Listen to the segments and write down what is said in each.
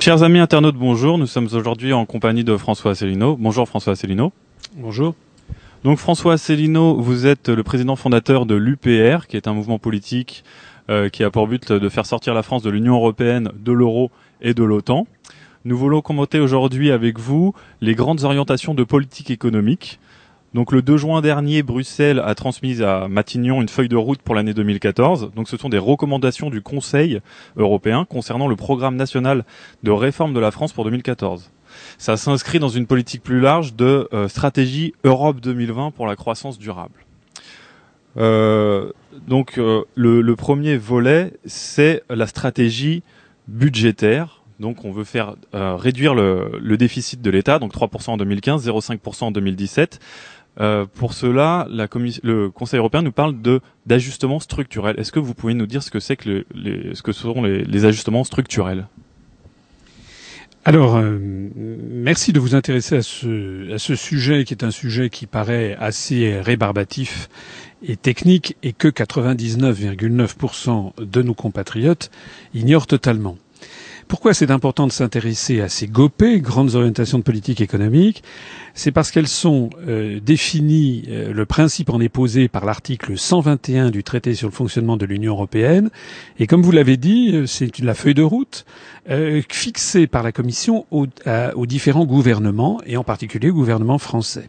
Chers amis internautes, bonjour. Nous sommes aujourd'hui en compagnie de François Asselineau. Bonjour François Asselineau. Bonjour. Donc François Asselineau, vous êtes le président fondateur de l'UPR, qui est un mouvement politique euh, qui a pour but de faire sortir la France de l'Union européenne, de l'euro et de l'OTAN. Nous voulons commenter aujourd'hui avec vous les grandes orientations de politique économique. Donc le 2 juin dernier, Bruxelles a transmis à Matignon une feuille de route pour l'année 2014. Donc ce sont des recommandations du Conseil européen concernant le programme national de réforme de la France pour 2014. Ça s'inscrit dans une politique plus large de euh, stratégie Europe 2020 pour la croissance durable. Euh, donc euh, le, premier volet, c'est la stratégie budgétaire. Donc on veut faire réduire le, le, déficit de l'État, donc 3% en 2015, 0,5% en 2017. Euh, pour cela, la le Conseil européen nous parle de d'ajustements structurels. Est-ce que vous pouvez nous dire ce que c'est que le, les, ce que sont les, ajustements structurels? Alors, euh, merci de vous intéresser à ce, à ce sujet qui est un sujet qui paraît assez rébarbatif et technique et que 99,9% de nos compatriotes ignorent totalement. Pourquoi c'est important de s'intéresser à ces GOPÉ, grandes orientations de politique économique? C'est parce qu'elles sont euh, définies, euh, le principe en est posé par l'article 121 du traité sur le fonctionnement de l'Union européenne, et comme vous l'avez dit, euh, c'est la feuille de route fixée par la Commission aux, aux différents gouvernements, et en particulier au gouvernement français.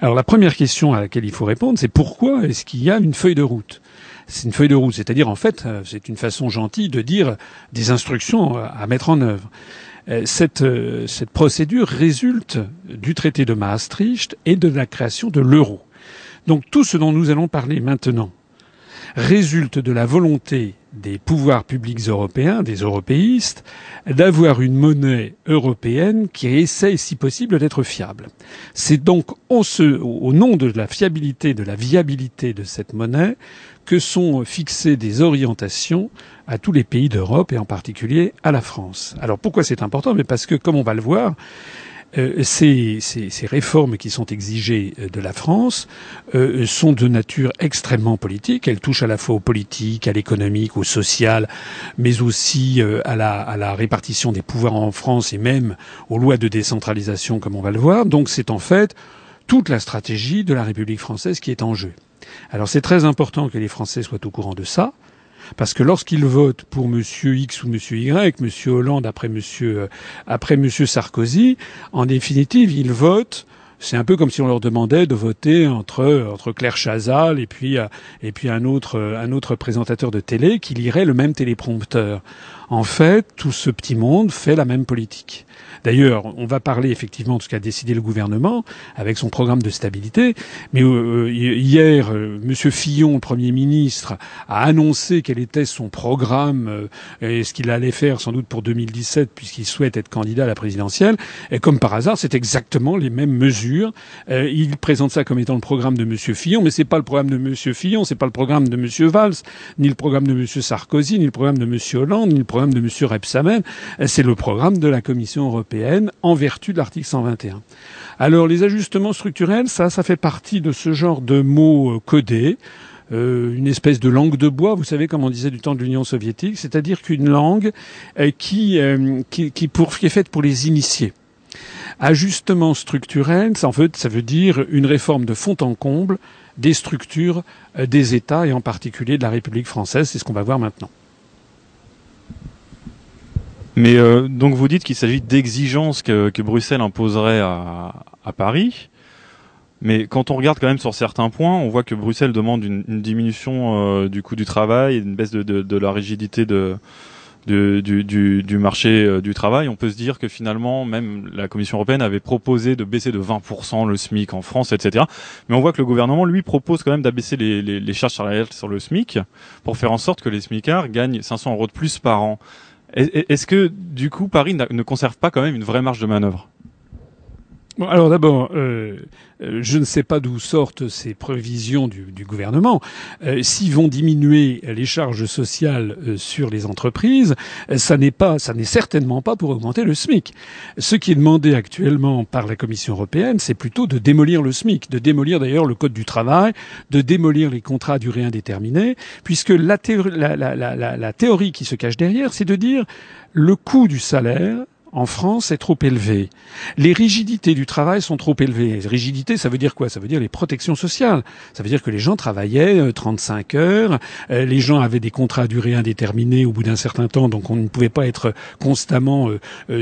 Alors la première question à laquelle il faut répondre, c'est pourquoi est-ce qu'il y a une feuille de route? C'est une feuille de route, c'est-à-dire en fait, euh, c'est une façon gentille de dire des instructions à mettre en œuvre. Euh, cette, euh, procédure résulte du traité de Maastricht et de la création de l'euro. Donc tout ce dont nous allons parler maintenant résulte de la volonté des pouvoirs publics européens, des européistes, d'avoir une monnaie européenne qui essaie, si possible, d'être fiable. C'est donc au nom de la fiabilité, de la viabilité de cette monnaie que sont fixées des orientations à tous les pays d'Europe et en particulier à la France. Alors pourquoi c'est important? Mais parce que, comme on va le voir, euh, ces, ces, ces, réformes qui sont exigées euh, de la France euh, sont de nature extrêmement politique. Elles touchent à la fois au politique, à l'économique, au social, mais aussi euh, à, la, à, la, répartition des pouvoirs en France et même aux lois de décentralisation, comme on va le voir. Donc c'est en fait toute la stratégie de la République française qui est en jeu. Alors c'est très important que les Français soient au courant de ça. Parce que lorsqu'ils votent pour Monsieur X ou Monsieur Y, Monsieur Hollande après Monsieur euh, après Monsieur Sarkozy, en définitive, ils votent c'est un peu comme si on leur demandait de voter entre entre Claire Chazal et puis euh, et puis un autre un autre présentateur de télé qui lirait le même téléprompteur. En fait, tout ce petit monde fait la même politique. D'ailleurs, on va parler effectivement de ce qu'a décidé le gouvernement avec son programme de stabilité. Mais euh, hier, euh, Fillon, le Premier ministre, a annoncé quel était son programme euh, et ce qu'il allait faire sans doute pour 2017 puisqu'il souhaite être candidat à la présidentielle. Et comme par hasard, c'est exactement les mêmes mesures. Euh, il présente ça comme étant le programme de Monsieur Fillon, mais c'est pas le programme de Monsieur Fillon, c'est pas le programme de Monsieur Valls, ni le programme de Monsieur Sarkozy, ni le programme de Monsieur Hollande, ni le programme de Monsieur Repsamen. C'est le programme de la Commission européenne en vertu de l'article 121. Alors les ajustements structurels, ça, ça fait partie de ce genre de mots euh, codés. Euh, une espèce de langue de bois, vous savez comme on disait du temps de l'Union soviétique, c'est-à-dire qu'une langue euh, qui, est faite pour les initiés. Ajustement structurel, ça, ça veut dire une réforme de fond en comble des structures des États et en particulier de la République française. C'est ce qu'on va voir maintenant. Mais euh, donc vous dites qu'il s'agit d'exigences que, que, Bruxelles imposerait à, à, Paris. Mais quand on regarde quand même sur certains points, on voit que Bruxelles demande une, une diminution euh, du coût du travail, une baisse de, de, de la rigidité de, du, du, du, marché euh, du travail. On peut se dire que finalement, même la Commission européenne avait proposé de baisser de 20% le SMIC en France, etc. Mais on voit que le gouvernement, lui, propose quand même d'abaisser les, les, les charges salariales sur le SMIC pour faire en sorte que les SMICards gagnent 500 euros de plus par an. Est-ce que du coup Paris ne conserve pas quand même une vraie marge de manœuvre? Alors d'abord, euh, euh, je ne sais pas d'où sortent ces prévisions du, gouvernement. Euh, S'ils vont diminuer les charges sociales euh, sur les entreprises, ça n'est pas, ça n'est certainement pas pour augmenter le SMIC. Ce qui est demandé actuellement par la Commission européenne, c'est plutôt de démolir le SMIC, de démolir d'ailleurs le code du travail, de démolir les contrats à durée indéterminée, puisque la théorie qui se cache derrière, c'est de dire le coût du salaire en France est trop élevé. Les rigidités du travail sont trop élevées. Rigidité, ça veut dire quoi? Ça veut dire les protections sociales. Ça veut dire que les gens travaillaient 35 euh, heures, euh, les gens avaient des contrats à durée indéterminée au bout d'un certain temps, donc on ne pouvait pas être constamment, euh,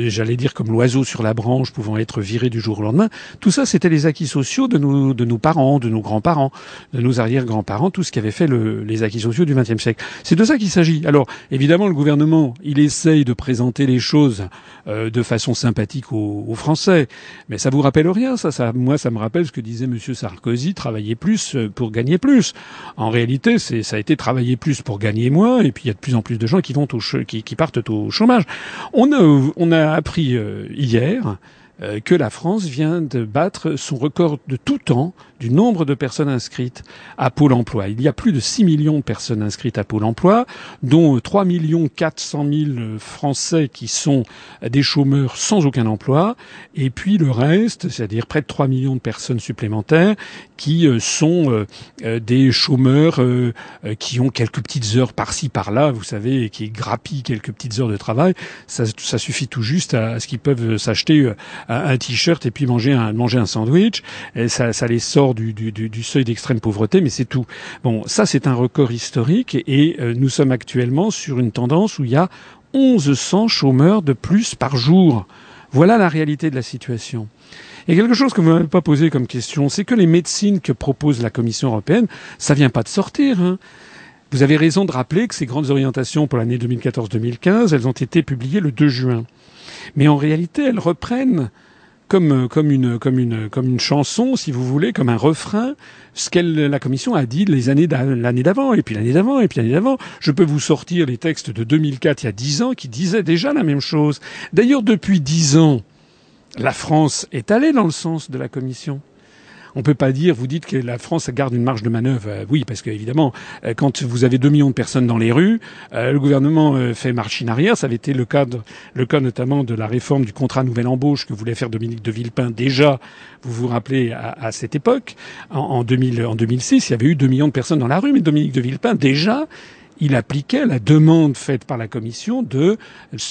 j'allais dire comme l'oiseau sur la branche, pouvant être viré du jour au lendemain. Tout ça, c'était les acquis sociaux de nos, de nos parents, de nos grands-parents, de nos arrière-grands-parents, tout ce qui avait fait le, les acquis sociaux du XXe siècle. C'est de ça qu'il s'agit. Alors, évidemment, le gouvernement, il essaye de présenter les choses euh, de façon sympathique aux, aux, Français. Mais ça vous rappelle rien, ça, ça Moi, ça me rappelle ce que disait Monsieur Sarkozy travailler plus euh, pour gagner plus. En réalité, c'est ça a été travailler plus pour gagner moins, et puis il y a de plus en plus de gens qui vont au qui, qui partent au chômage. On a on a appris euh, hier que la France vient de battre son record de tout temps du nombre de personnes inscrites à Pôle emploi. Il y a plus de 6 millions de personnes inscrites à Pôle emploi, dont 3 millions 400 000 Français qui sont des chômeurs sans aucun emploi, et puis le reste, c'est-à-dire près de 3 millions de personnes supplémentaires qui euh, sont euh, euh, des chômeurs qui ont quelques petites heures par-ci par-là, vous savez, qui grappillent quelques petites heures de travail. Ça suffit tout juste à, ce qu'ils peuvent s'acheter un, t-shirt et puis manger un, manger un sandwich. Ça, ça les sort du, du, du seuil d'extrême pauvreté, mais c'est tout. Bon, ça c'est un record historique et euh, nous sommes actuellement sur une tendance où il y a 1100 chômeurs de plus par jour. Voilà la réalité de la situation. Et quelque chose que vous n'avez pas posé comme question, c'est que les médecines que propose la Commission européenne, ça vient pas de sortir. Hein. Vous avez raison de rappeler que ces grandes orientations pour l'année 2014-2015, elles ont été publiées le 2 juin. Mais en réalité, elles reprennent comme comme une comme une comme une chanson, si vous voulez, comme un refrain, ce qu'elle la commission a dit les années l'année d'avant et puis l'année d'avant et puis l'année d'avant. Je peux vous sortir les textes de 2004 il y a dix ans qui disaient déjà la même chose. D'ailleurs, depuis dix ans, la France est allée dans le sens de la commission. On peut pas dire, vous dites que la France garde une marge de manœuvre. Euh, oui, parce qu'évidemment, euh, quand vous avez 2 millions de personnes dans les rues, euh, le gouvernement fait marche in arrière. Ça avait été le cas, le cas notamment de la réforme du contrat nouvelle embauche que voulait faire Dominique de Villepin déjà, vous vous rappelez, à, cette époque. En, en, 2000, en 2006, il y avait eu 2 millions de personnes dans la rue, mais Dominique de Villepin, déjà, il appliquait la demande faite par la Commission de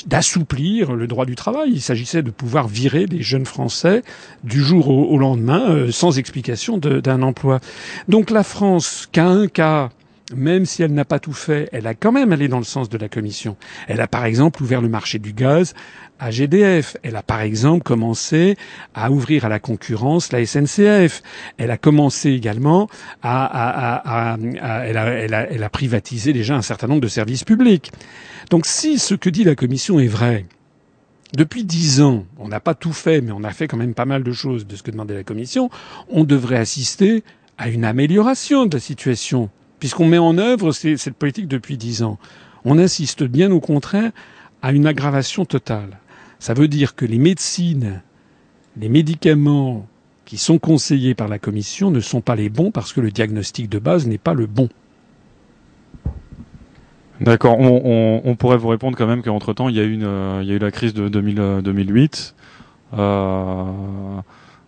d'assouplir le droit du travail. Il s'agissait de pouvoir virer des jeunes Français du jour au, lendemain euh, sans explication d'un emploi. Donc la France, qu'à un cas même si elle n'a pas tout fait, elle a quand même allé dans le sens de la Commission. Elle a par exemple ouvert le marché du gaz à GDF. Elle a par exemple commencé à ouvrir à la concurrence la SNCF. Elle a commencé également à, à, elle, a, elle, a, elle a privatisé déjà un certain nombre de services publics. Donc si ce que dit la Commission est vrai, depuis dix ans, on n'a pas tout fait, mais on a fait quand même pas mal de choses de ce que demandait la Commission, on devrait assister à une amélioration de la situation, puisqu'on met en œuvre cette politique depuis dix ans. On insiste bien au contraire à une aggravation totale. Ça veut dire que les médecines, les médicaments qui sont conseillés par la Commission ne sont pas les bons parce que le diagnostic de base n'est pas le bon. D'accord. On, pourrait vous répondre quand même qu'entre-temps, il y, a euh, il y a eu la crise de 2000, 2008. Euh, euh,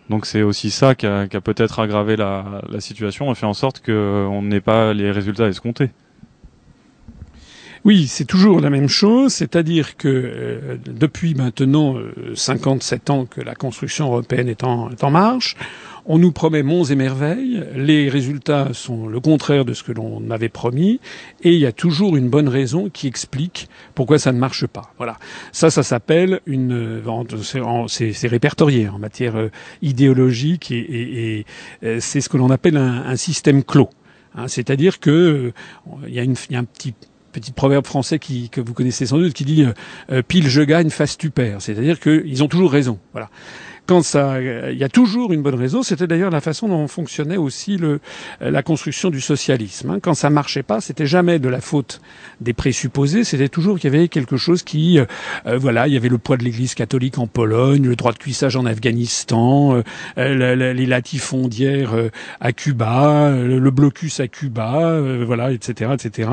donc c'est aussi ça qui a, peut-être aggravé la, la situation et fait en sorte qu'on n'ait pas les résultats escomptés. Oui, c'est toujours la même chose, c'est-à-dire que euh, depuis maintenant euh, 57 ans que la construction européenne est en, est en, marche, on nous promet monts et merveilles, les résultats sont le contraire de ce que l'on avait promis, et il y a toujours une bonne raison qui explique pourquoi ça ne marche pas. Voilà, ça, ça s'appelle une, c'est répertorié en matière euh, idéologique et, et, et euh, c'est ce que l'on appelle un, un, système clos. Hein, C'est-à-dire que il y, y a un petit petit proverbe français que vous connaissez sans doute qui dit euh, pile je gagne, face tu perds. C'est-à-dire qu'ils ont toujours raison. Voilà. Quand ça, il y a toujours une bonne raison. C'était d'ailleurs la façon dont fonctionnait aussi le, la construction du socialisme. Hein. Quand ça marchait pas, c'était jamais de la faute des présupposés. C'était toujours qu'il y avait quelque chose qui, euh, euh, voilà, il y avait le poids de l'Église catholique en Pologne, le droit de cuissage en Afghanistan, euh, les latifondières à Cuba, le blocus à Cuba, voilà, etc., etc.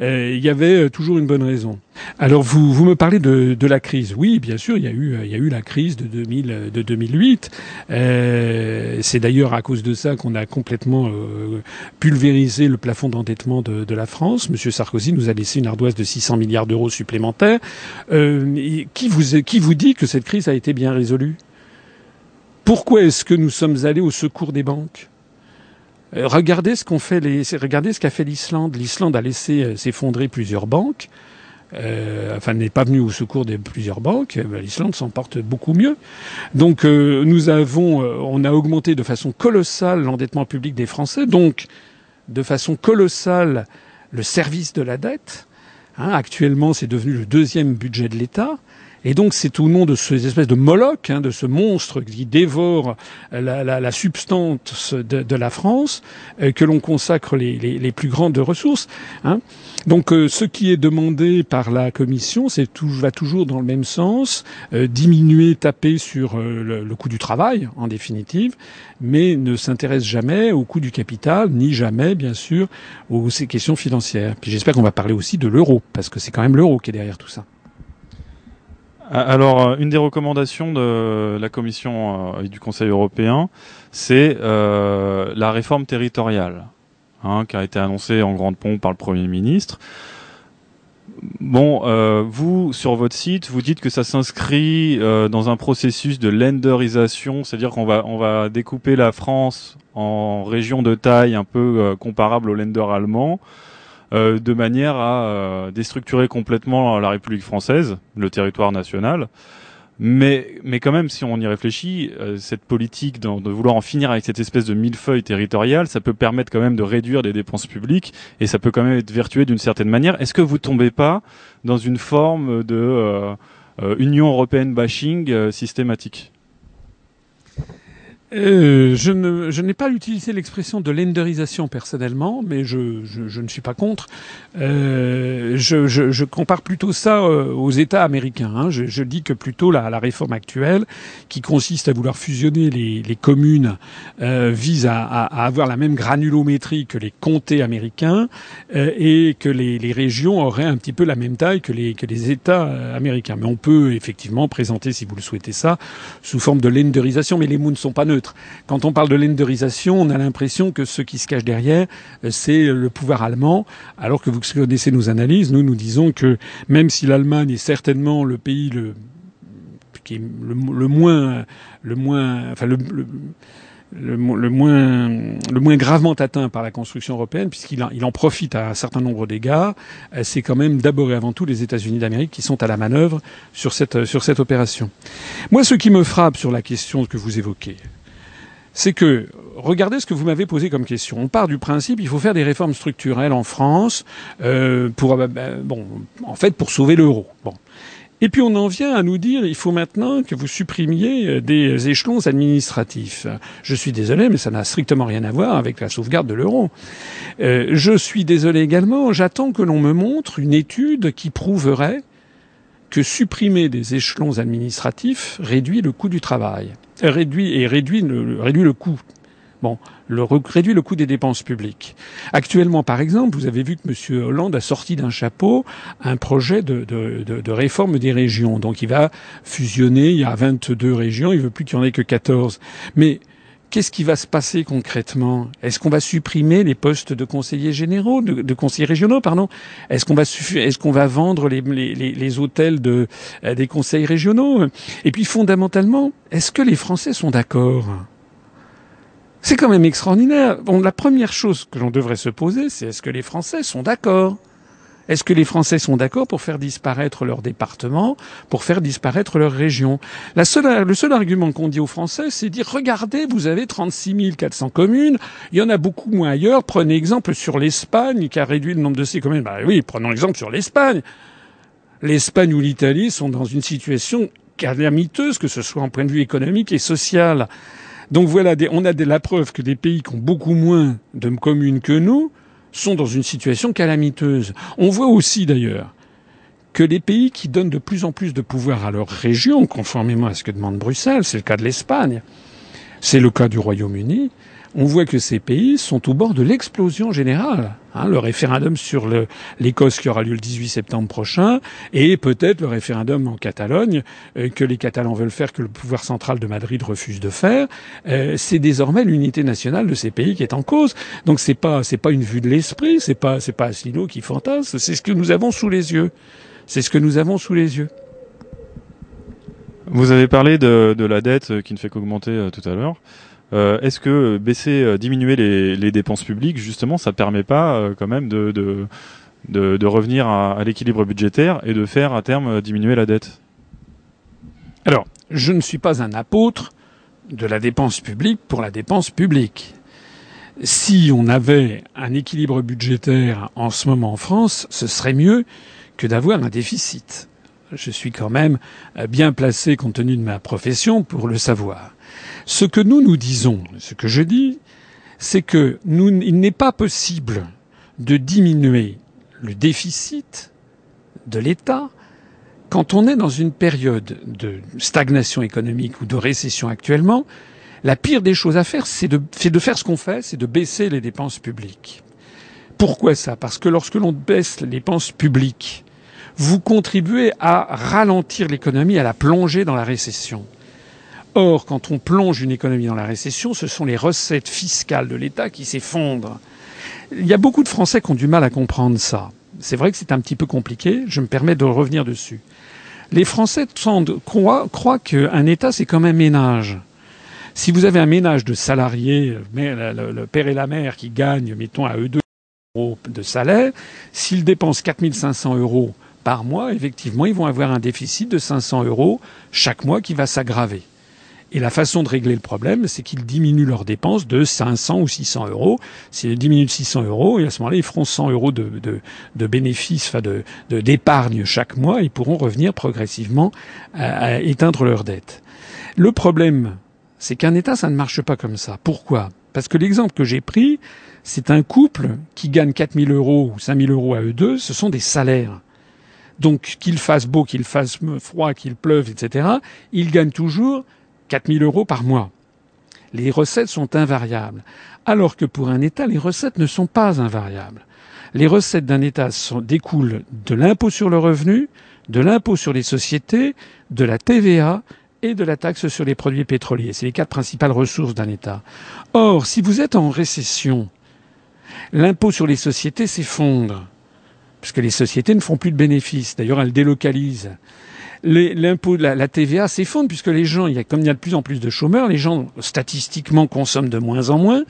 il y avait toujours une bonne raison. Alors vous, vous me parlez de, de la crise. Oui, bien sûr, il y a eu, il y a eu la crise de, 2000, de 2008. Euh, c'est d'ailleurs à cause de ça qu'on a complètement euh, pulvérisé le plafond d'endettement de, la France. Monsieur Sarkozy nous a laissé une ardoise de 600 milliards d'euros supplémentaires. Euh, qui, vous, dit que cette crise a été bien résolue? Pourquoi est-ce que nous sommes allés au secours des banques? Regardez ce fait regardez ce qu'a fait l'Islande. L'Islande a laissé s'effondrer plusieurs banques euh, enfin n'est pas venu au secours de plusieurs banques, eh ben, l'Islande s'en porte beaucoup mieux. Donc euh, nous avons, euh, on a augmenté de façon colossale l'endettement public des Français, donc de façon colossale le service de la dette. Hein, actuellement, c'est devenu le deuxième budget de l'État. Et donc c'est au nom de ces espèces de Moloch, hein, de ce monstre qui dévore la, la, la substance de, de, la France, euh, que l'on consacre les, les, les, plus grandes ressources. Hein. Donc euh, ce qui est demandé par la Commission, c'est tout, va toujours dans le même sens, euh, diminuer, taper sur le, le, coût du travail, en définitive, mais ne s'intéresse jamais au coût du capital, ni jamais, bien sûr, aux ces questions financières. Puis j'espère qu'on va parler aussi de l'euro, parce que c'est quand même l'euro qui est derrière tout ça. Alors, euh, une des recommandations de la Commission euh, et du Conseil européen, c'est euh, la réforme territoriale, hein, qui a été annoncée en grande pompe par le Premier ministre. Bon, vous, sur votre site, vous dites que ça s'inscrit dans un processus de lenderisation, c'est-à-dire qu'on va, découper la France en régions de taille un peu comparables au lender allemand. Euh, de manière à euh, déstructurer complètement la République française, le territoire national. Mais, mais quand même, si on y réfléchit, euh, cette politique de, vouloir en finir avec cette espèce de millefeuille territoriale, ça peut permettre quand même de réduire les dépenses publiques et ça peut quand même être vertueux d'une certaine manière. Est-ce que vous tombez pas dans une forme de Union européenne bashing systématique? Euh, je n'ai pas utilisé l'expression de lenderisation personnellement, mais je, je, je ne suis pas contre. Euh, je, je, compare plutôt ça euh, aux États américains. Hein. Je, dis que plutôt la, la, réforme actuelle, qui consiste à vouloir fusionner les, les communes, euh, vise à, à, avoir la même granulométrie que les comtés américains euh, et que les, les, régions auraient un petit peu la même taille que les, que les États euh, américains. Mais on peut effectivement présenter, si vous le souhaitez ça, sous forme de lenderisation, mais les mots ne sont pas neutres. Quand on parle de lenderisation, on a l'impression que ce qui se cache derrière, euh, c'est le pouvoir allemand, alors que vous connaissez nos analyses, nous nous disons que même si l'Allemagne est certainement le pays le moins le moins enfin le, moins, le moins gravement atteint par la construction européenne, puisqu'il il en profite à un certain nombre d'égards, euh, c'est quand même d'abord et avant tout les États-Unis d'Amérique qui sont à la manœuvre sur cette, sur cette opération. Moi, ce qui me frappe sur la question que vous évoquez, c'est que regardez ce que vous m'avez posé comme question. On part du principe il faut faire des réformes structurelles en France euh, pour euh, ben, bon en fait pour sauver l'euro. Bon. Et puis on en vient à nous dire il faut maintenant que vous supprimiez euh, des échelons administratifs. Je suis désolé, mais ça n'a strictement rien à voir avec la sauvegarde de l'euro. Je suis désolé également, j'attends que l'on me montre une étude qui prouverait que supprimer des échelons administratifs réduit le coût du travail, réduit et réduit le, réduit le coût. Bon, le, réduit le coût des dépenses publiques. Actuellement, par exemple, vous avez vu que M. Hollande a sorti d'un chapeau un projet de, de, de, réforme des régions. Donc il va fusionner, il y a 22 régions, il veut plus qu'il n'y en ait que 14. Mais qu'est-ce qui va se passer concrètement? Est-ce qu'on va supprimer les postes de conseillers généraux, de, conseillers régionaux, pardon? Est-ce qu'on va vendre les, hôtels euh, des conseils régionaux? Et puis fondamentalement, est-ce que les Français sont d'accord? C'est quand même extraordinaire. Bon, la première chose que l'on devrait se poser, c'est est-ce que les Français sont d'accord? Est-ce que les Français sont d'accord pour faire disparaître leur département, pour faire disparaître leur région? La seule, Le seul argument qu'on dit aux Français, c'est dire regardez, vous avez 36 400 communes, il y en a beaucoup moins ailleurs. Prenez exemple sur l'Espagne qui a réduit le nombre de ses communes. Bah oui, prenons exemple sur l'Espagne. L'Espagne ou l'Italie sont dans une situation calamiteuse, que ce soit en point de vue économique et social. Donc voilà, on a la preuve que des pays qui ont beaucoup moins de communes que nous sont dans une situation calamiteuse. On voit aussi d'ailleurs que les pays qui donnent de plus en plus de pouvoir à leur région, conformément à ce que demande Bruxelles, c'est le cas de l'Espagne, c'est le cas du Royaume-Uni, on voit que ces pays sont au bord de l'explosion générale. Hein, le référendum sur l'Écosse qui aura lieu le 18 septembre prochain, et peut-être le référendum en Catalogne euh, que les Catalans veulent faire, que le pouvoir central de Madrid refuse de faire. Euh, c'est désormais l'unité nationale de ces pays qui est en cause. Donc c'est pas c'est pas une vue de l'esprit, c'est pas c'est pas Asselineau qui fantasme, c'est ce que nous avons sous les yeux. C'est ce que nous avons sous les yeux. Vous avez parlé de, la dette qui ne fait qu'augmenter euh, tout à l'heure. Euh, est-ce que baisser, euh, diminuer les, dépenses publiques, justement, ça permet pas euh, quand même de, revenir à, l'équilibre budgétaire et de faire à terme diminuer la dette? Alors, je ne suis pas un apôtre de la dépense publique pour la dépense publique. Si on avait un équilibre budgétaire en ce moment en France, ce serait mieux que d'avoir un déficit. Je suis quand même bien placé compte tenu de ma profession pour le savoir. Ce que nous nous disons, ce que je dis, c'est que il n'est pas possible de diminuer le déficit de l'État quand on est dans une période de stagnation économique ou de récession actuellement. La pire des choses à faire, c'est de, de faire ce qu'on fait, c'est de baisser les dépenses publiques. Pourquoi ça? Parce que lorsque l'on baisse les dépenses publiques, vous contribuez à ralentir l'économie, à la plonger dans la récession. Or, quand on plonge une économie dans la récession, ce sont les recettes fiscales de l'État qui s'effondrent. Il y a beaucoup de Français qui ont du mal à comprendre ça. C'est vrai que c'est un petit peu compliqué, je me permets de revenir dessus. Les Français croient, croient qu'un État, c'est comme un ménage. Si vous avez un ménage de salariés, le père et la mère qui gagnent, mettons, à eux deux euros de salaire, s'ils dépensent 4500 euros par mois, effectivement, ils vont avoir un déficit de 500 euros chaque mois qui va s'aggraver. Et la façon de régler le problème, c'est qu'ils diminuent leurs dépenses de 500 ou 600 euros. S'ils diminuent de 600 euros, et à ce moment-là, ils feront 100 euros de, de, de bénéfices, enfin de, d'épargne chaque mois, ils pourront revenir progressivement à, éteindre leurs dettes. Le problème, c'est qu'un État, ça ne marche pas comme ça. Pourquoi? Parce que l'exemple que j'ai pris, c'est un couple qui gagne 4000 euros ou 5000 euros à eux deux, ce sont des salaires. Donc qu'il fasse beau, qu'il fasse froid, qu'il pleuve, etc., ils gagnent toujours 4 000 euros par mois. Les recettes sont invariables. Alors que pour un État, les recettes ne sont pas invariables. Les recettes d'un État découlent de l'impôt sur le revenu, de l'impôt sur les sociétés, de la TVA et de la taxe sur les produits pétroliers. C'est les quatre principales ressources d'un État. Or, si vous êtes en récession, l'impôt sur les sociétés s'effondre, parce que les sociétés ne font plus de bénéfices. D'ailleurs, elles délocalisent l'impôt, la, la TVA s'effondre puisque les gens, il y a, comme il y a de plus en plus de chômeurs, les gens statistiquement consomment de moins en moins.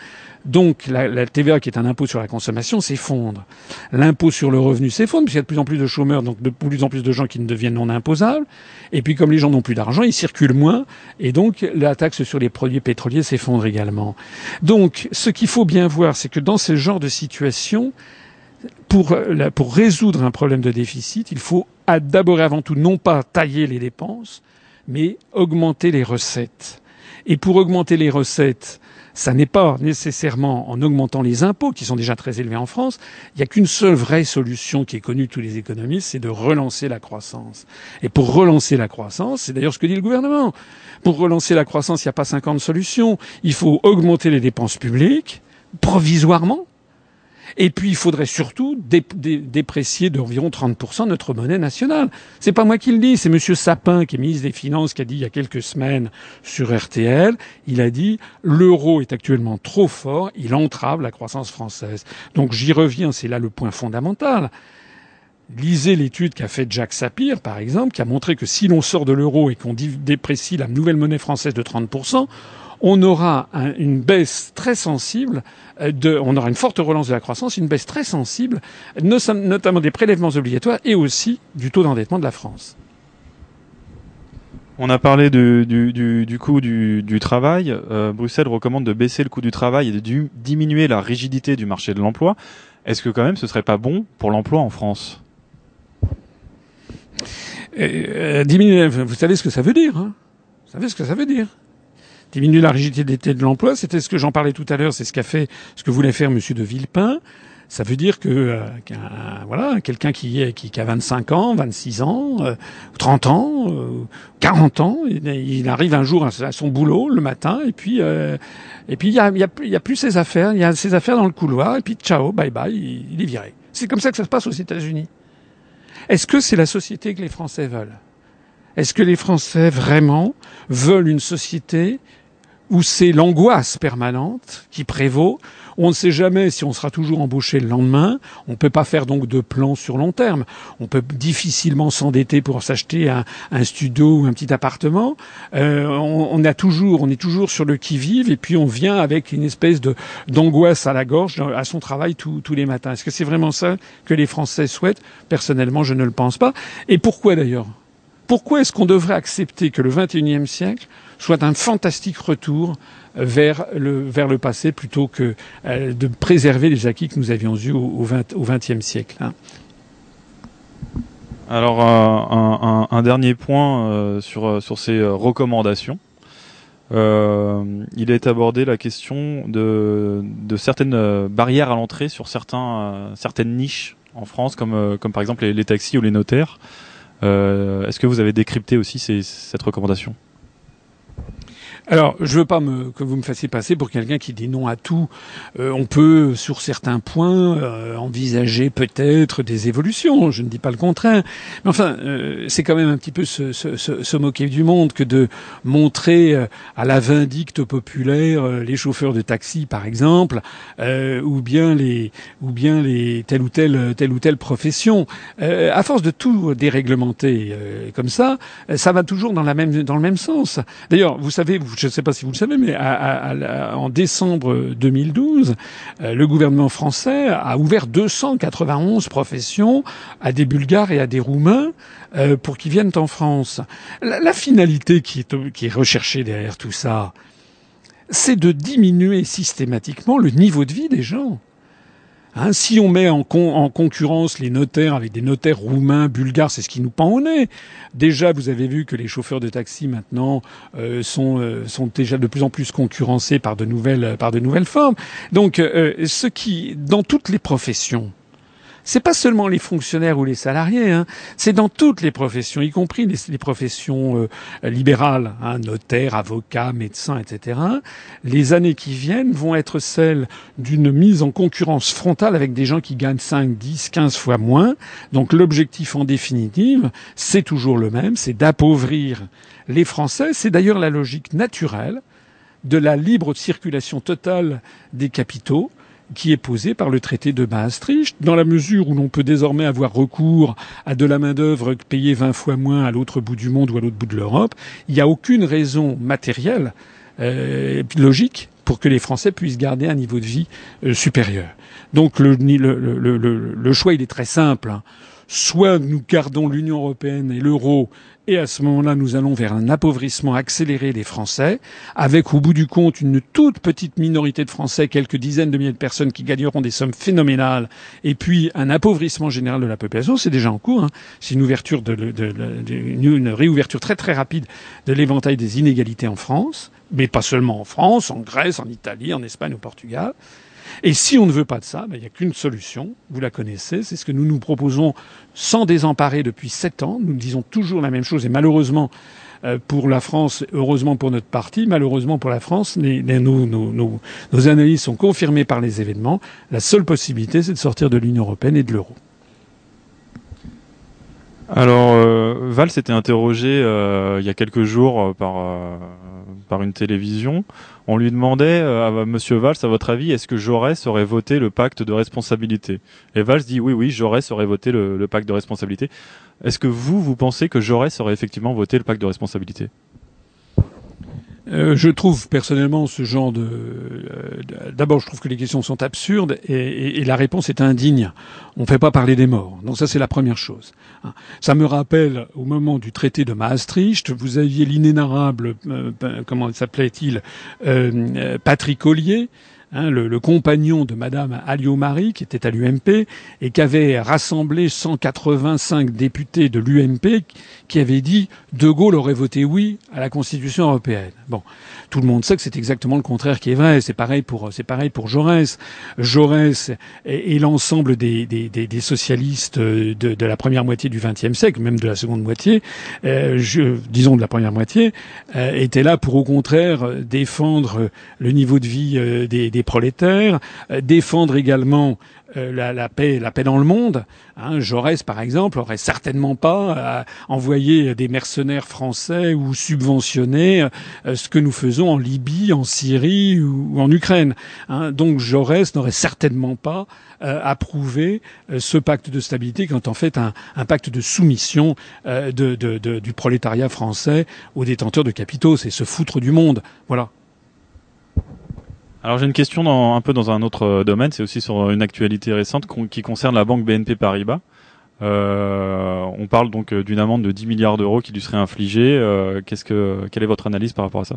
Donc la, la TVA, qui est un impôt sur la consommation, s'effondre. L'impôt sur le revenu s'effondre puisqu'il y a de plus en plus de chômeurs, donc de plus en plus de gens qui ne deviennent non imposables. Et puis comme les gens n'ont plus d'argent, ils circulent moins. Et donc la taxe sur les produits pétroliers s'effondre également. Donc ce qu'il faut bien voir, c'est que dans ce genre de situation, pour, pour résoudre un problème de déficit, il faut d'abord et avant tout non pas tailler les dépenses, mais augmenter les recettes. Et pour augmenter les recettes, ça n'est pas nécessairement en augmentant les impôts, qui sont déjà très élevés en France. Il n'y a qu'une seule vraie solution qui est connue de tous les économistes, c'est de relancer la croissance. Et pour relancer la croissance, c'est d'ailleurs ce que dit le gouvernement. Pour relancer la croissance, il n'y a pas 50 solutions. Il faut augmenter les dépenses publiques, provisoirement, et puis, il faudrait surtout déprécier d'environ 30% notre monnaie nationale. C'est pas moi qui le dis, c'est Monsieur Sapin, qui est ministre des Finances, qui a dit il y a quelques semaines sur RTL, il a dit l'euro est actuellement trop fort, il entrave la croissance française. Donc j'y reviens, c'est là le point fondamental. Lisez l'étude qu'a faite Jacques Sapir, par exemple, qui a montré que si l'on sort de l'euro et qu'on déprécie la nouvelle monnaie française de 30%, on aura une baisse très sensible, euh, de, on aura une forte relance de la croissance, une baisse très sensible, notamment des prélèvements obligatoires et aussi du taux d'endettement de la France. On a parlé du, du, coût du, travail. Euh, Bruxelles recommande de baisser le coût du travail et de diminuer la rigidité du marché de l'emploi. Est-ce que quand même ce serait pas bon pour l'emploi en France? Diminuer, vous savez ce que ça veut dire. Hein? Vous savez ce que ça veut dire? Diminuer la rigidité de l'emploi. C'était ce que j'en parlais tout à l'heure. C'est ce qu'a fait, ce que voulait faire Monsieur de Villepin. Ça veut dire que euh, voilà, quelqu'un qui, qui, qui, a 25 ans, 26 ans, euh, 30 ans, euh, 40 ans, il, arrive un jour à, son boulot le matin et puis euh, et puis il y a, plus ses affaires, il y a ses affaires dans le couloir et puis ciao, bye bye, il, il est viré. C'est comme ça que ça se passe aux États-Unis. Est-ce que c'est la société que les Français veulent? Est-ce que les Français vraiment veulent une société où c'est l'angoisse permanente qui prévaut. On ne sait jamais si on sera toujours embauché le lendemain. On ne peut pas faire donc de plans sur long terme. On peut difficilement s'endetter pour s'acheter un, studio ou un petit appartement. Euh, on, a toujours, on est toujours sur le qui vive et puis on vient avec une espèce de d'angoisse à la gorge à son travail tous les matins. Est-ce que c'est vraiment ça que les Français souhaitent? Personnellement, je ne le pense pas. Et pourquoi d'ailleurs? Pourquoi est-ce qu'on devrait accepter que le XXIe siècle soit un fantastique retour vers le, vers le passé plutôt que euh, de préserver les acquis que nous avions eus au XXe siècle. Hein? Alors un, un, dernier point euh, sur, sur ces euh, recommandations. il est abordé la question de, de certaines barrières à l'entrée sur certains, certaines niches en France, comme, comme par exemple les taxis ou les notaires. Est-ce que vous avez décrypté aussi ces, cette recommandation? Alors, je veux pas me, que vous me fassiez passer pour quelqu'un qui dit non à tout. Euh, on peut, sur certains points, euh, envisager peut-être des évolutions. Je ne dis pas le contraire. Mais enfin, euh, c'est quand même un petit peu se, se, se, moquer du monde que de montrer à la vindicte populaire les chauffeurs de taxi, par exemple, ou bien les, ou bien les telle ou telle, telle ou telle profession. à force de tout déréglementer comme ça, ça va toujours dans la même, dans le même sens. D'ailleurs, vous savez, vous je ne sais pas si vous le savez, mais en décembre 2012, euh, le gouvernement français a ouvert 291 professions à des Bulgares et à des Roumains euh, pour qu'ils viennent en France. La, finalité qui est, qui est recherchée derrière tout ça, c'est de diminuer systématiquement le niveau de vie des gens. Hein, si on met en, concurrence les notaires avec des notaires roumains, bulgares, c'est ce qui nous pend au nez. Déjà, vous avez vu que les chauffeurs de taxi maintenant euh, sont, euh, sont déjà de plus en plus concurrencés par de nouvelles, par de nouvelles formes. Donc, euh, ce qui, dans toutes les professions, c'est pas seulement les fonctionnaires ou les salariés, hein, c'est dans toutes les professions, y compris les, professions euh, libérales, hein, notaires, avocats, médecins, etc. Les années qui viennent vont être celles d'une mise en concurrence frontale avec des gens qui gagnent 5, 10, 15 fois moins. Donc l'objectif en définitive, c'est toujours le même, c'est d'appauvrir les Français. C'est d'ailleurs la logique naturelle de la libre circulation totale des capitaux qui est posé par le traité de Maastricht, dans la mesure où l'on peut désormais avoir recours à de la main-d'œuvre payée 20 fois moins à l'autre bout du monde ou à l'autre bout de l'Europe, il n'y a aucune raison matérielle, euh, logique, pour que les Français puissent garder un niveau de vie euh, supérieur. Donc le, le, le, choix, il est très simple. Hein. Soit nous gardons l'Union européenne et l'euro et à ce moment-là, nous allons vers un appauvrissement accéléré des Français, avec au bout du compte une toute petite minorité de Français, quelques dizaines de milliers de personnes qui gagneront des sommes phénoménales, et puis un appauvrissement général de la population. C'est déjà en cours. Hein. C'est une ouverture, de, une réouverture très très rapide de l'éventail des inégalités en France, mais pas seulement en France, en Grèce, en Italie, en Espagne, au Portugal. Et si on ne veut pas de ça, ben, il n'y a qu'une solution, vous la connaissez, c'est ce que nous nous proposons sans désemparer depuis sept ans. Nous disons toujours la même chose et malheureusement euh, pour la France, heureusement pour notre parti, malheureusement pour la France, nos, analyses sont confirmées par les événements. La seule possibilité, c'est de sortir de l'Union européenne et de l'euro. Alors, euh, Val s'était interrogé euh, il y a quelques jours par par une télévision. On lui demandait à Monsieur Valls, à votre avis, est-ce que Jaurès aurait voté le pacte de responsabilité? Et Valls dit oui, oui, Jaurès aurait voté le, le pacte de responsabilité. Est-ce que vous, vous pensez que Jaurès aurait effectivement voté le pacte de responsabilité? Euh, je trouve personnellement ce genre de. Euh, d'abord, je trouve que les questions sont absurdes et, et, la réponse est indigne. On ne fait pas parler des morts. Donc ça, c'est la première chose. Hein. Ça me rappelle au moment du traité de Maastricht, vous aviez l'inénarrable, euh, comment s'appelait-il, Patrick Ollier, hein, le, compagnon de Madame Alliot-Marie, qui était à l'UMP, et qui avait rassemblé 185 députés de l'UMP, qui avaient dit De Gaulle aurait voté oui à la Constitution européenne. Bon, tout le monde sait que c'est exactement le contraire qui est vrai. C'est pareil pour c'est pareil pour Jaurès. Jaurès et, l'ensemble des, des, des, socialistes de, de, la première moitié du XXe siècle, même de la seconde moitié, euh, je, disons de la première moitié, euh, étaient là pour au contraire défendre le niveau de vie euh, des, prolétaires, euh, défendre également euh, la, paix, la paix dans le monde. Hein, Jaurès, par exemple, aurait certainement pas euh, envoyé des mercenaires français ou subventionné ce que nous faisons en Libye, en Syrie ou, en Ukraine. Hein. Donc Jaurès n'aurait certainement pas approuvé ce pacte de stabilité est en fait un, pacte de soumission du prolétariat français aux détenteurs de capitaux. C'est se foutre du monde. Voilà. Alors j'ai une question dans, un peu dans un autre euh, domaine, c'est aussi sur une actualité récente qui concerne la banque BNP Paribas. Euh, on parle donc euh, d'une amende de 10 milliards d'euros qui lui serait infligée. qu'est-ce que, quelle est votre analyse par rapport à ça?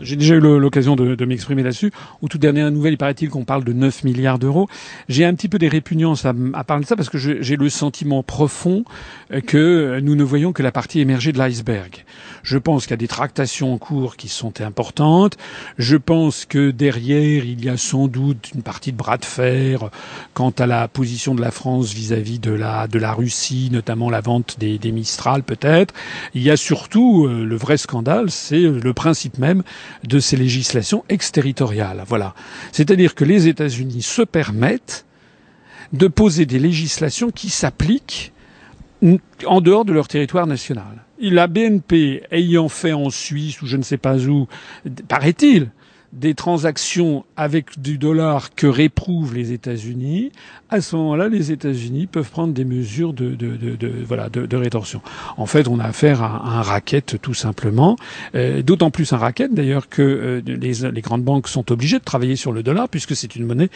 J'ai déjà eu l'occasion de, m'exprimer là-dessus. Au tout dernier nouvelle, il paraît-il qu'on parle de 9 milliards d'euros. J'ai un petit peu des répugnances à, parler de ça parce que j'ai le sentiment profond euh, que nous ne voyons que la partie émergée de l'iceberg. Je pense qu'il y a des tractations en cours qui sont importantes. Je pense que derrière, il y a sans doute une partie de bras de fer quant à la position de la France vis-à-vis de la de la Russie, notamment la vente des, des Mistral peut-être. Il y a surtout euh, le vrai scandale, c'est le principe même de ces législations exterritoriales. Voilà. C'est-à-dire que les États-Unis se permettent de poser des législations qui s'appliquent en dehors de leur territoire national. La BNP ayant fait en Suisse ou je ne sais pas où, paraît-il, des transactions avec du dollar que réprouvent les États-Unis, à ce moment-là, les États-Unis peuvent prendre des mesures de, de, de, de voilà de, rétorsion. En fait, on a affaire à, un racket tout simplement, euh, d'autant plus un racket d'ailleurs que euh, les, les, grandes banques sont obligées de travailler sur le dollar puisque c'est une monnaie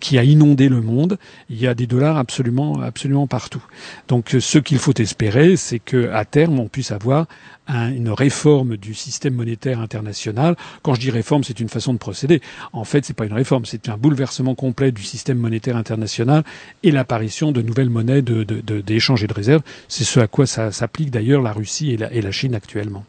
qui a inondé le monde. Il y a des dollars absolument absolument partout. Donc, ce qu'il faut espérer, c'est que à terme, on puisse avoir une réforme du système monétaire international. Quand je dis réforme, c'est une façon de procéder. En fait, c'est pas une réforme, c'est un bouleversement complet du système monétaire international et l'apparition de nouvelles monnaies d'échange de, et de réserve. C'est ce à quoi ça s'applique d'ailleurs la Russie et la, et la Chine actuellement.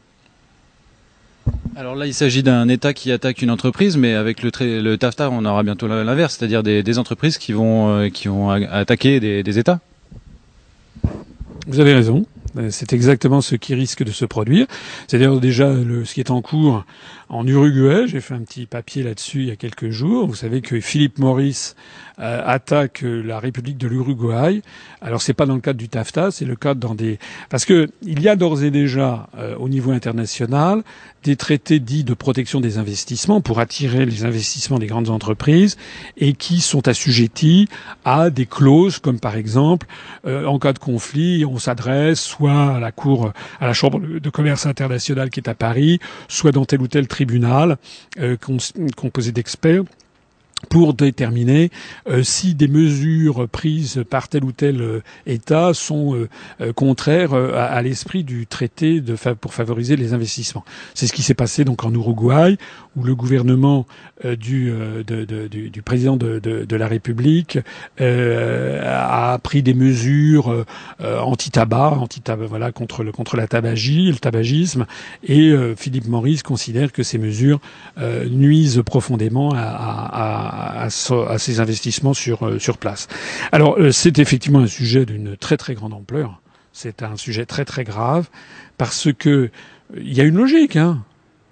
Alors là, il s'agit d'un État qui attaque une entreprise, mais avec le, le TAFTA, on aura bientôt l'inverse, c'est-à-dire des, des, entreprises qui vont, euh, qui vont attaquer des, des États. Vous avez raison. Euh, c'est exactement ce qui risque de se produire. C'est-à-dire déjà le, ce qui est en cours en Uruguay. J'ai fait un petit papier là-dessus il y a quelques jours. Vous savez que Philippe Maurice euh, attaque la République de l'Uruguay. Alors c'est pas dans le cadre du TAFTA, c'est le cadre dans des parce que il y a d'ores et déjà euh, au niveau international des traités dits de protection des investissements pour attirer les investissements des grandes entreprises et qui sont assujettis à des clauses comme par exemple en cas de conflit on s'adresse soit à la cour à la chambre de commerce internationale qui est à Paris, soit dans tel ou tel tribunal euh, composé d'experts pour déterminer euh, si des mesures prises par tel ou tel euh, État sont contraires à, l'esprit du traité pour favoriser les investissements. C'est ce qui s'est passé donc en Uruguay, où le gouvernement du, du, du, président de, la République a pris des mesures anti-tabac, anti-tabac, voilà, contre le contre la tabagie, le tabagisme, et Philippe Maurice considère que ces mesures nuisent profondément à, à investissements sur, euh, place. Alors euh, c'est effectivement un sujet d'une très très grande ampleur. C'est un sujet très très grave parce que il y a une logique. Hein.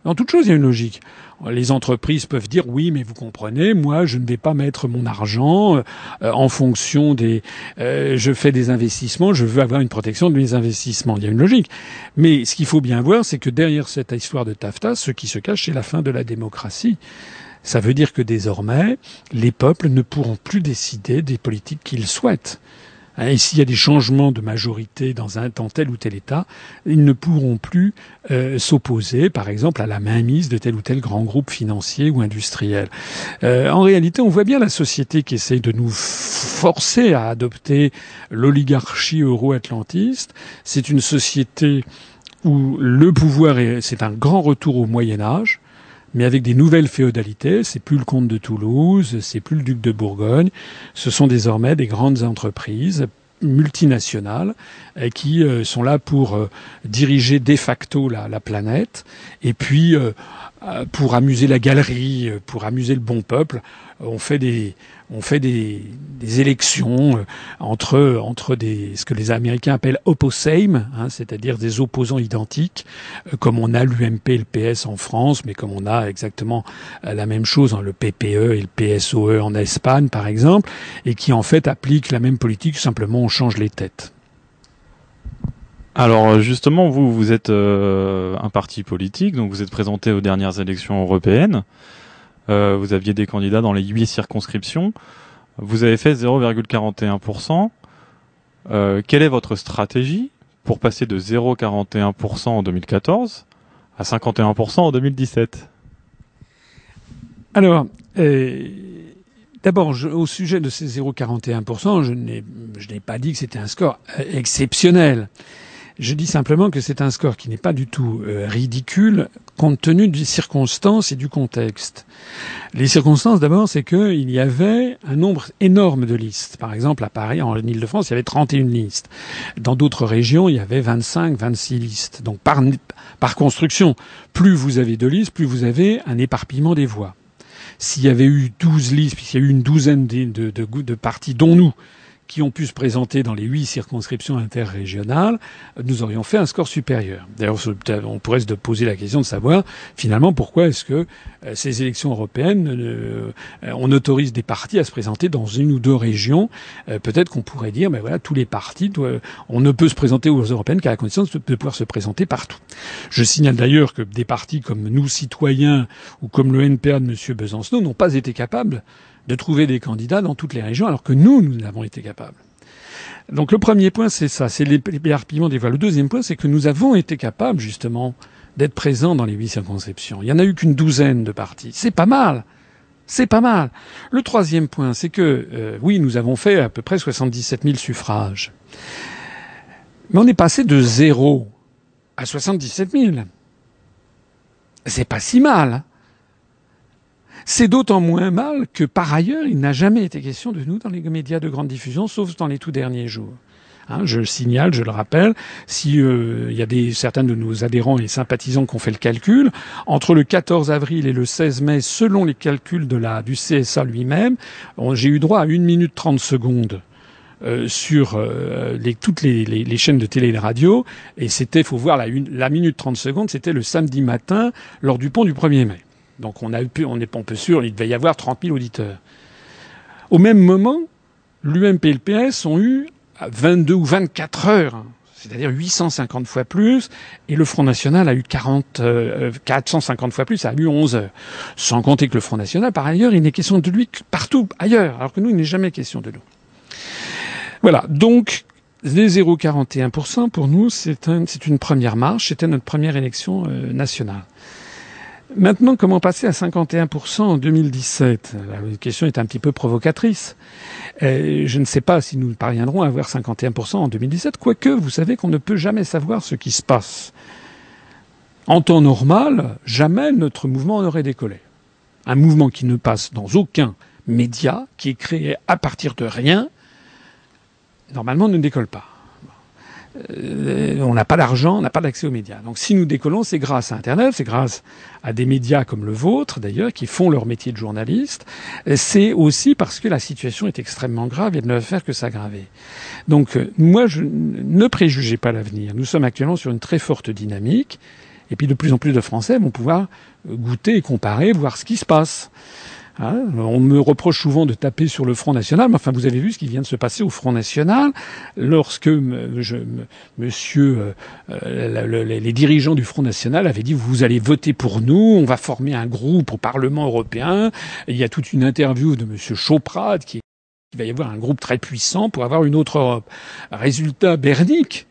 Dans toute chose, il y a une logique. Les entreprises peuvent dire oui, mais vous comprenez, moi, je ne vais pas mettre mon argent euh, en fonction des. je fais des investissements, je veux avoir une protection de mes investissements. Il y a une logique. Mais ce qu'il faut bien voir, c'est que derrière cette histoire de TAFTA, ce qui se cache, c'est la fin de la démocratie. Ça veut dire que désormais, les peuples ne pourront plus décider des politiques qu'ils souhaitent. Hein, et s'il y a des changements de majorité dans un tel ou tel État, ils ne pourront plus euh, s'opposer, par exemple, à la mainmise de tel ou tel grand groupe financier ou industriel. Euh, en réalité, on voit bien la société qui essaye de nous forcer à adopter l'oligarchie euro-atlantiste. C'est une société où le pouvoir est, c'est un grand retour au Moyen Âge mais avec des nouvelles féodalités. C'est plus le comte de Toulouse, c'est plus le duc de Bourgogne. Ce sont désormais des grandes entreprises multinationales euh, qui euh, sont là pour euh, diriger de facto la, la planète et puis pour amuser la galerie, pour amuser le bon peuple, on fait des on fait des, élections entre entre ce que les Américains appellent opposame, hein, c'est-à-dire des opposants identiques, comme on a l'UMP et le PS en France, mais comme on a exactement la même chose, hein, le PPE et le PSOE en Espagne par exemple, et qui en fait appliquent la même politique, simplement on change les têtes. Alors justement, vous, vous êtes euh, un parti politique, donc vous êtes présenté aux dernières élections européennes. Euh, vous aviez des candidats dans les huit circonscriptions. Vous avez fait 0,41%. Euh, quelle est votre stratégie pour passer de 0,41% en 2014 à 51% en 2017 Alors, D'abord, au sujet de ces 0,41%, je n'ai pas dit que c'était un score exceptionnel. Je dis simplement que c'est un score qui n'est pas du tout euh, ridicule compte tenu des circonstances et du contexte. Les circonstances, d'abord, c'est qu'il y avait un nombre énorme de listes. Par exemple, à Paris, en Ile-de-France, il y avait 31 listes. Dans d'autres régions, il y avait 25, 26 listes. Donc, par, construction, plus vous avez de listes, plus vous avez un éparpillement des voix. S'il y avait eu 12 listes, puisqu'il y a eu une douzaine de, de, de, de partis, dont nous, qui ont pu se présenter dans les huit circonscriptions interrégionales, nous aurions fait un score supérieur. D'ailleurs, on pourrait se poser la question de savoir finalement pourquoi est-ce que euh, ces élections européennes, euh, on autorise des partis à se présenter dans une ou deux régions. Euh, peut-être qu'on pourrait dire, ben voilà, tous les partis, on ne peut se présenter aux européennes qu'à la condition de pouvoir se présenter partout. Je signale d'ailleurs que des partis comme nous, citoyens, ou comme le NPA de M. Besancenot, n'ont pas été capables de trouver des candidats dans toutes les régions, alors que nous, nous n'avons été capables. Donc le premier point, c'est ça, c'est l'éparpillement des voix. Le deuxième point, c'est que nous avons été capables, justement, d'être présents dans les huit circonscriptions. Il y en a eu qu'une douzaine de partis. C'est pas mal. C'est pas mal. Le troisième point, c'est que, euh, oui, nous avons fait à peu près 77 000 suffrages. Mais on est passé de zéro à 77 000. C'est pas si mal. C'est d'autant moins mal que par ailleurs, il n'a jamais été question de nous dans les médias de grande diffusion, sauf dans les tout derniers jours. Hein, je signale, je le rappelle, si euh, il y a certains de nos adhérents et sympathisants qui ont fait le calcul, entre le 14 avril et le 16 mai, selon les calculs du CSA lui-même, j'ai eu droit à une minute 30 secondes. Euh, sur euh, toutes les, chaînes de télé et de radio, et c'était, faut voir la, la minute 30 secondes, c'était le samedi matin lors du pont du 1er mai. Donc on, a pu, on est un peu sûr, il devait y avoir 30 000 auditeurs. Au même moment, l'UMP et le PS ont eu 22 ou 24 heures, c'est-à-dire 850 fois plus, et le Front National a eu 40, 450 euh, fois plus, ça a eu 11 heures. Sans compter que le Front National, par ailleurs, il n'est question de lui partout ailleurs, alors que nous, il n'est jamais question de nous. Voilà, donc les 0,41% pour nous, c'est un, une première marche, c'était notre première élection euh, nationale. Maintenant, comment passer à 51% en 2017 La question est un petit peu provocatrice. je ne sais pas si nous parviendrons à avoir 51% en 2017, quoique vous savez qu'on ne peut jamais savoir ce qui se passe. En temps normal, jamais notre mouvement n'aurait décollé. Un mouvement qui ne passe dans aucun média, qui est créé à partir de rien, normalement ne décolle pas. Euh, on n'a pas d'argent, on n'a pas d'accès aux médias. Donc si nous décollons, c'est grâce à Internet, c'est grâce à des médias comme le vôtre, d'ailleurs, qui font leur métier de journaliste. C'est aussi parce que la situation est extrêmement grave et ne va faire que s'aggraver. Donc euh, moi, je ne préjugez pas l'avenir. Nous sommes actuellement sur une très forte dynamique. Et puis de plus en plus de Français vont pouvoir goûter et comparer, voir ce qui se passe. Hein, on me reproche souvent de taper sur le Front National, mais enfin vous avez vu ce qui vient de se passer au Front National lorsque monsieur, euh, les dirigeants du Front National avaient dit vous allez voter pour nous, on va former un groupe au Parlement européen. il y a toute une interview de monsieur Choprat qui va y avoir un groupe très puissant pour avoir une autre Europe. Résultat bernique.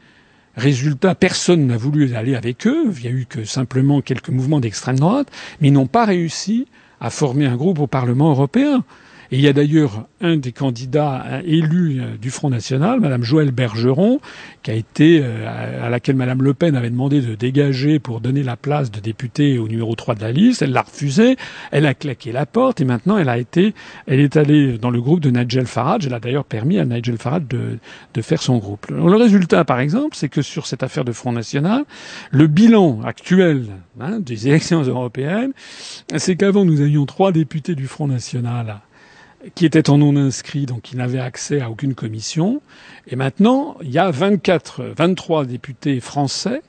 Résultat, personne n'a voulu aller avec eux. Il y a eu que simplement quelques mouvements d'extrême droite, mais ils n'ont pas réussi à former un groupe au Parlement européen. Et il y a d'ailleurs un des candidats élus euh, du Front National, Madame Joëlle Bergeron, qui a été euh, à laquelle Madame Le Pen avait demandé de dégager pour donner la place de député au numéro 3 de la liste. Elle l'a refusé. Elle a claqué la porte et maintenant elle a été, elle est allée dans le groupe de Nigel Farage. Elle a d'ailleurs permis à Nigel Farage de, de faire son groupe. Le résultat, par exemple, c'est que sur cette affaire de Front National, le bilan actuel hein, des élections européennes, c'est qu'avant nous avions trois députés du Front National qui étaient en non inscrits, donc qui n'avaient accès à aucune commission. Et maintenant, il y a 24, 23 députés français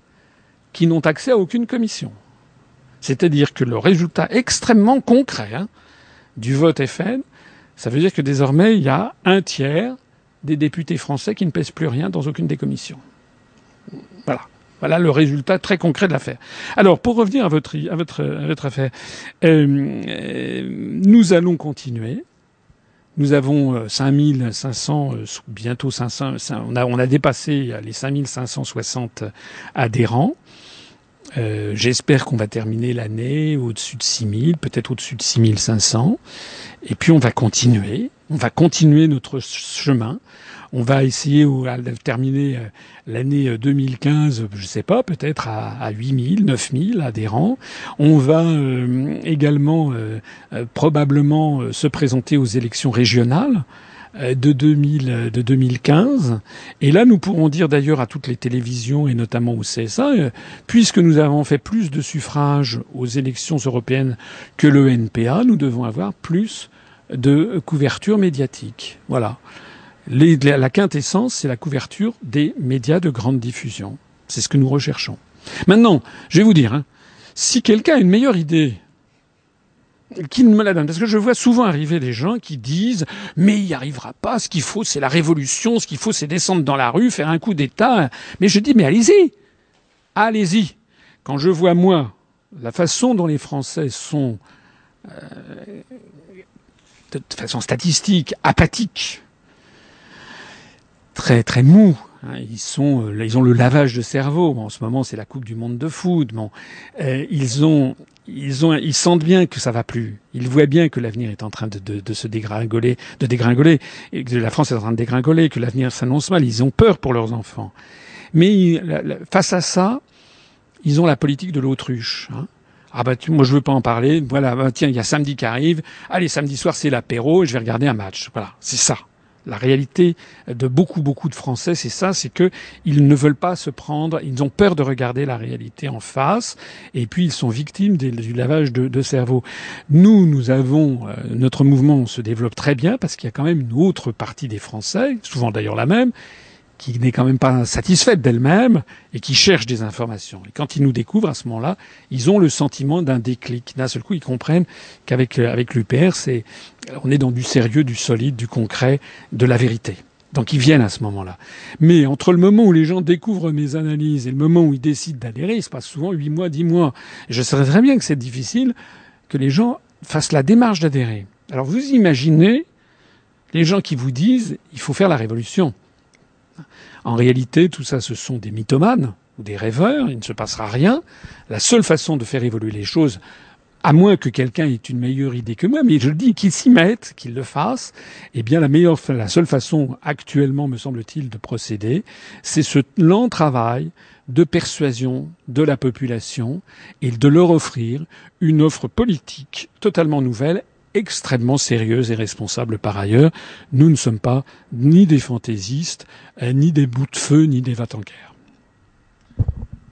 qui n'ont accès à aucune commission. C'est-à-dire que le résultat extrêmement concret hein, du vote FN, ça veut dire que désormais, il y a un tiers des députés français qui ne pèsent plus rien dans aucune des commissions. Voilà. Voilà le résultat très concret de l'affaire. Alors, pour revenir à votre, à votre, à votre affaire, euh, euh nous allons continuer. Nous avons 5500, euh, euh, bientôt 500, on a, on a dépassé les 5560 adhérents. Euh, J'espère qu'on va terminer l'année au-dessus de 6000, peut-être au-dessus de 6500. Et puis on va continuer, on va continuer notre chemin. On va essayer de terminer euh, l'année 2015, euh, je sais pas, peut-être à, à 8000, 9000 adhérents. On va euh, également probablement se présenter aux élections régionales de, 2000, de 2015. Et là, nous pourrons dire d'ailleurs à toutes les télévisions et notamment au CSA, puisque nous avons fait plus de suffrages aux élections européennes que le NPA, nous devons avoir plus de couverture médiatique. Voilà la quintessence, c'est la couverture des médias de grande diffusion. C'est ce que nous recherchons. Maintenant, je vais vous dire, hein, si quelqu'un a une meilleure idée, qu'il me la donne. Parce que je vois souvent arriver des gens qui disent mais il n'y arrivera pas, ce qu'il faut c'est la révolution, ce qu'il faut c'est descendre dans la rue, faire un coup d'État. Mais je dis mais allez-y, allez-y. Quand je vois moi la façon dont les Français sont euh, de façon statistique apathiques très très mous. Hein. Ils sont, euh, ils ont le lavage de cerveau. En ce moment, c'est la Coupe du Monde de foot. Bon, euh, ils ont, ils ont, ils sentent bien que ça va plus. Ils voient bien que l'avenir est en train de, de, de, se dégringoler, de dégringoler, et que la France est en train de dégringoler, que l'avenir s'annonce mal. Ils ont peur pour leurs enfants. Mais face à ça, ils ont la politique de l'autruche. Hein. Ah bah moi je veux pas en parler. Voilà, bah, tiens, il y a samedi qui arrive. Allez, samedi soir c'est l'apéro je vais regarder un match. Voilà, c'est ça. La réalité de beaucoup, beaucoup de Français, c'est ça, c'est que ils ne veulent pas se prendre, ils ont peur de regarder la réalité en face, et puis ils sont victimes du lavage de, cerveau. Nous, nous avons, euh, notre mouvement se développe très bien parce qu'il y a quand même une autre partie des Français, souvent d'ailleurs la même, qui n'est quand même pas satisfaite d'elle-même et qui cherche des informations. Et quand ils nous découvrent à ce moment-là, ils ont le sentiment d'un déclic. D'un seul coup, ils comprennent qu'avec euh, avec l'UPR, on est dans du sérieux, du solide, du concret, de la vérité. Donc ils viennent à ce moment-là. Mais entre le moment où les gens découvrent mes analyses et le moment où ils décident d'adhérer, il se passe souvent huit mois, dix mois. je sais très bien que c'est difficile que les gens fassent la démarche d'adhérer. Alors vous imaginez les gens qui vous disent il faut faire la révolution. En réalité, tout ça, ce sont des mythomanes ou des rêveurs. Il ne se passera rien. La seule façon de faire évoluer les choses, à moins que quelqu'un ait une meilleure idée que moi, mais je le dis qu'il s'y mette, qu'il le fasse, eh bien la seule façon actuellement, me semble-t-il, de procéder, c'est ce lent travail de persuasion de la population et de leur offrir une offre politique totalement nouvelle extrêmement sérieuse et responsable par ailleurs. Nous ne sommes pas ni des fantaisistes, euh, ni des bouts de feu, ni des vatanquaires.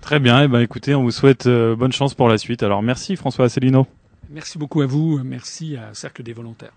Très bien, et ben écoutez, on vous souhaite euh, bonne chance pour la suite. Alors merci François Asselineau. Merci beaucoup à vous, merci à Cercle des volontaires.